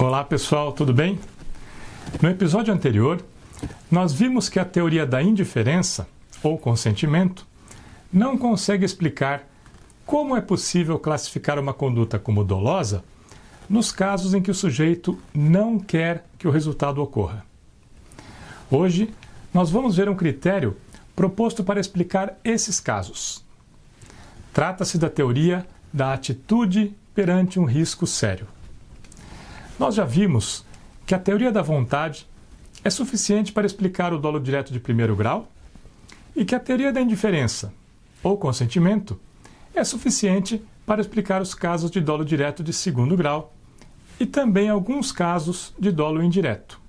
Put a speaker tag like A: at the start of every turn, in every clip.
A: Olá pessoal, tudo bem? No episódio anterior, nós vimos que a teoria da indiferença, ou consentimento, não consegue explicar como é possível classificar uma conduta como dolosa nos casos em que o sujeito não quer que o resultado ocorra. Hoje, nós vamos ver um critério proposto para explicar esses casos. Trata-se da teoria da atitude perante um risco sério. Nós já vimos que a teoria da vontade é suficiente para explicar o dolo direto de primeiro grau e que a teoria da indiferença, ou consentimento, é suficiente para explicar os casos de dolo direto de segundo grau e também alguns casos de dolo indireto.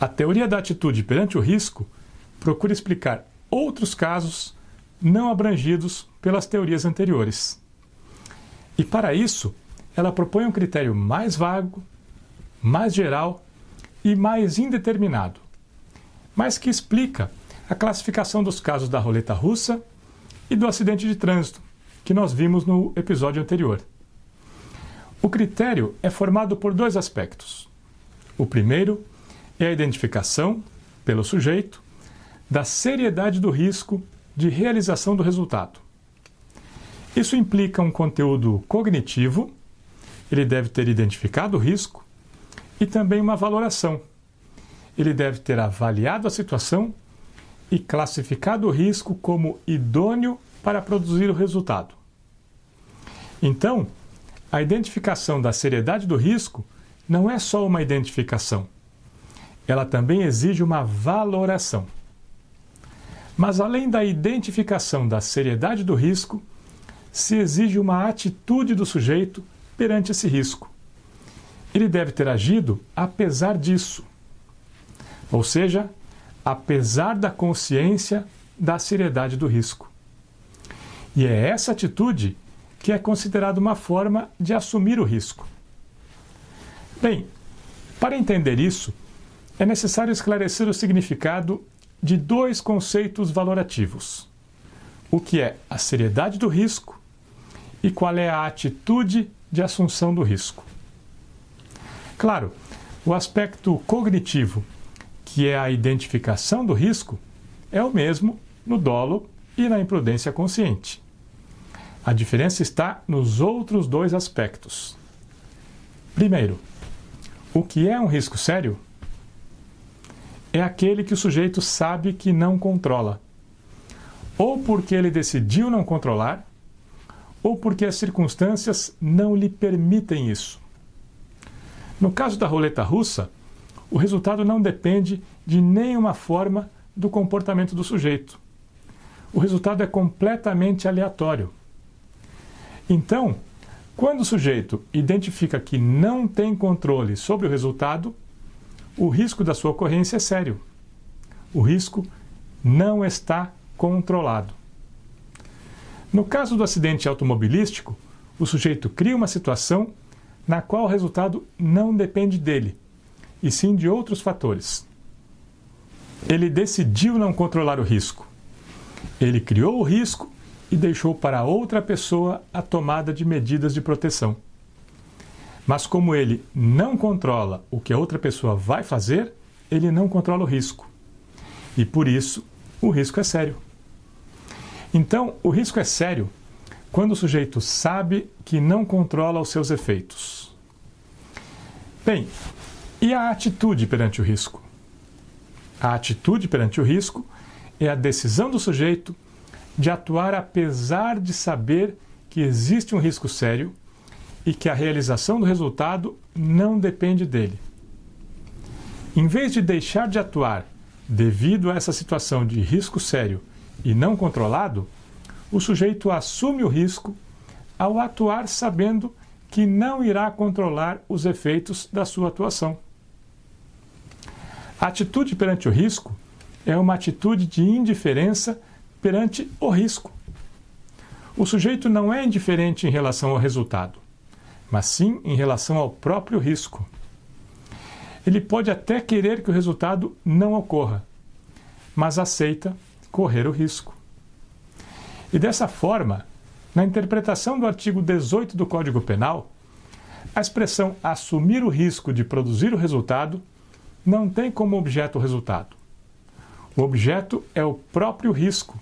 A: A teoria da atitude perante o risco procura explicar outros casos não abrangidos pelas teorias anteriores. E para isso, ela propõe um critério mais vago, mais geral e mais indeterminado, mas que explica a classificação dos casos da roleta russa e do acidente de trânsito, que nós vimos no episódio anterior. O critério é formado por dois aspectos. O primeiro é a identificação, pelo sujeito, da seriedade do risco de realização do resultado. Isso implica um conteúdo cognitivo ele deve ter identificado o risco e também uma valoração. Ele deve ter avaliado a situação e classificado o risco como idôneo para produzir o resultado. Então, a identificação da seriedade do risco não é só uma identificação, ela também exige uma valoração. Mas além da identificação da seriedade do risco, se exige uma atitude do sujeito perante esse risco. Ele deve ter agido apesar disso, ou seja, apesar da consciência da seriedade do risco. E é essa atitude que é considerada uma forma de assumir o risco. Bem, para entender isso, é necessário esclarecer o significado de dois conceitos valorativos: o que é a seriedade do risco e qual é a atitude de assunção do risco. Claro, o aspecto cognitivo, que é a identificação do risco, é o mesmo no dolo e na imprudência consciente. A diferença está nos outros dois aspectos. Primeiro, o que é um risco sério? É aquele que o sujeito sabe que não controla, ou porque ele decidiu não controlar, ou porque as circunstâncias não lhe permitem isso. No caso da roleta russa, o resultado não depende de nenhuma forma do comportamento do sujeito. O resultado é completamente aleatório. Então, quando o sujeito identifica que não tem controle sobre o resultado, o risco da sua ocorrência é sério. O risco não está controlado. No caso do acidente automobilístico, o sujeito cria uma situação na qual o resultado não depende dele, e sim de outros fatores. Ele decidiu não controlar o risco. Ele criou o risco e deixou para outra pessoa a tomada de medidas de proteção. Mas como ele não controla o que a outra pessoa vai fazer, ele não controla o risco. E por isso, o risco é sério. Então, o risco é sério quando o sujeito sabe que não controla os seus efeitos. Bem, e a atitude perante o risco? A atitude perante o risco é a decisão do sujeito de atuar apesar de saber que existe um risco sério e que a realização do resultado não depende dele. Em vez de deixar de atuar devido a essa situação de risco sério e não controlado, o sujeito assume o risco ao atuar sabendo que não irá controlar os efeitos da sua atuação. A atitude perante o risco é uma atitude de indiferença perante o risco. O sujeito não é indiferente em relação ao resultado, mas sim em relação ao próprio risco. Ele pode até querer que o resultado não ocorra, mas aceita correr o risco. E dessa forma, na interpretação do artigo 18 do Código Penal, A expressão assumir o risco de produzir o resultado não tem como objeto o resultado. O objeto é o próprio risco.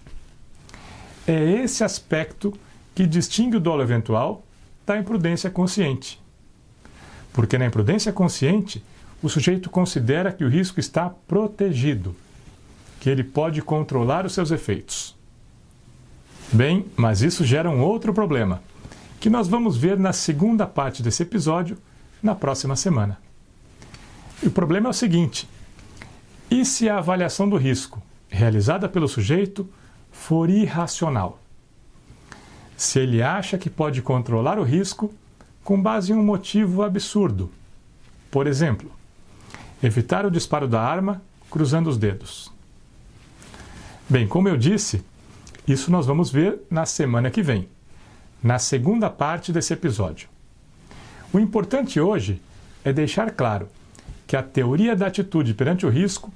A: É esse aspecto que distingue o dolo eventual da imprudência consciente. Porque na imprudência consciente, o sujeito considera que o risco está protegido, que ele pode controlar os seus efeitos. Bem, mas isso gera um outro problema, que nós vamos ver na segunda parte desse episódio, na próxima semana. E o problema é o seguinte: e se a avaliação do risco realizada pelo sujeito for irracional? Se ele acha que pode controlar o risco com base em um motivo absurdo. Por exemplo, evitar o disparo da arma cruzando os dedos. Bem, como eu disse, isso nós vamos ver na semana que vem, na segunda parte desse episódio. O importante hoje é deixar claro que a teoria da atitude perante o risco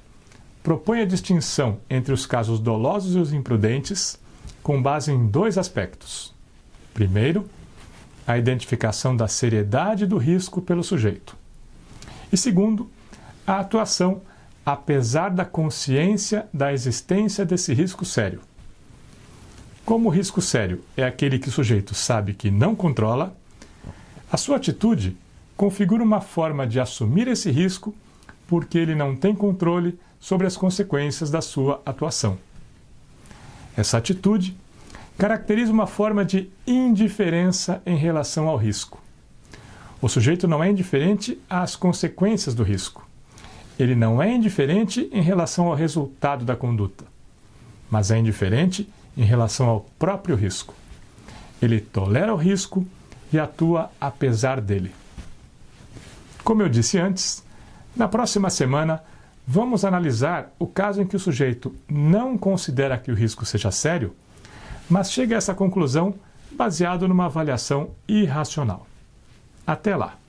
A: propõe a distinção entre os casos dolosos e os imprudentes com base em dois aspectos. Primeiro, a identificação da seriedade do risco pelo sujeito. E segundo, a atuação apesar da consciência da existência desse risco sério. Como o risco sério é aquele que o sujeito sabe que não controla, a sua atitude configura uma forma de assumir esse risco porque ele não tem controle sobre as consequências da sua atuação. Essa atitude caracteriza uma forma de indiferença em relação ao risco. O sujeito não é indiferente às consequências do risco. Ele não é indiferente em relação ao resultado da conduta, mas é indiferente em relação ao próprio risco. Ele tolera o risco e atua apesar dele. Como eu disse antes, na próxima semana vamos analisar o caso em que o sujeito não considera que o risco seja sério, mas chega a essa conclusão baseado numa avaliação irracional. Até lá!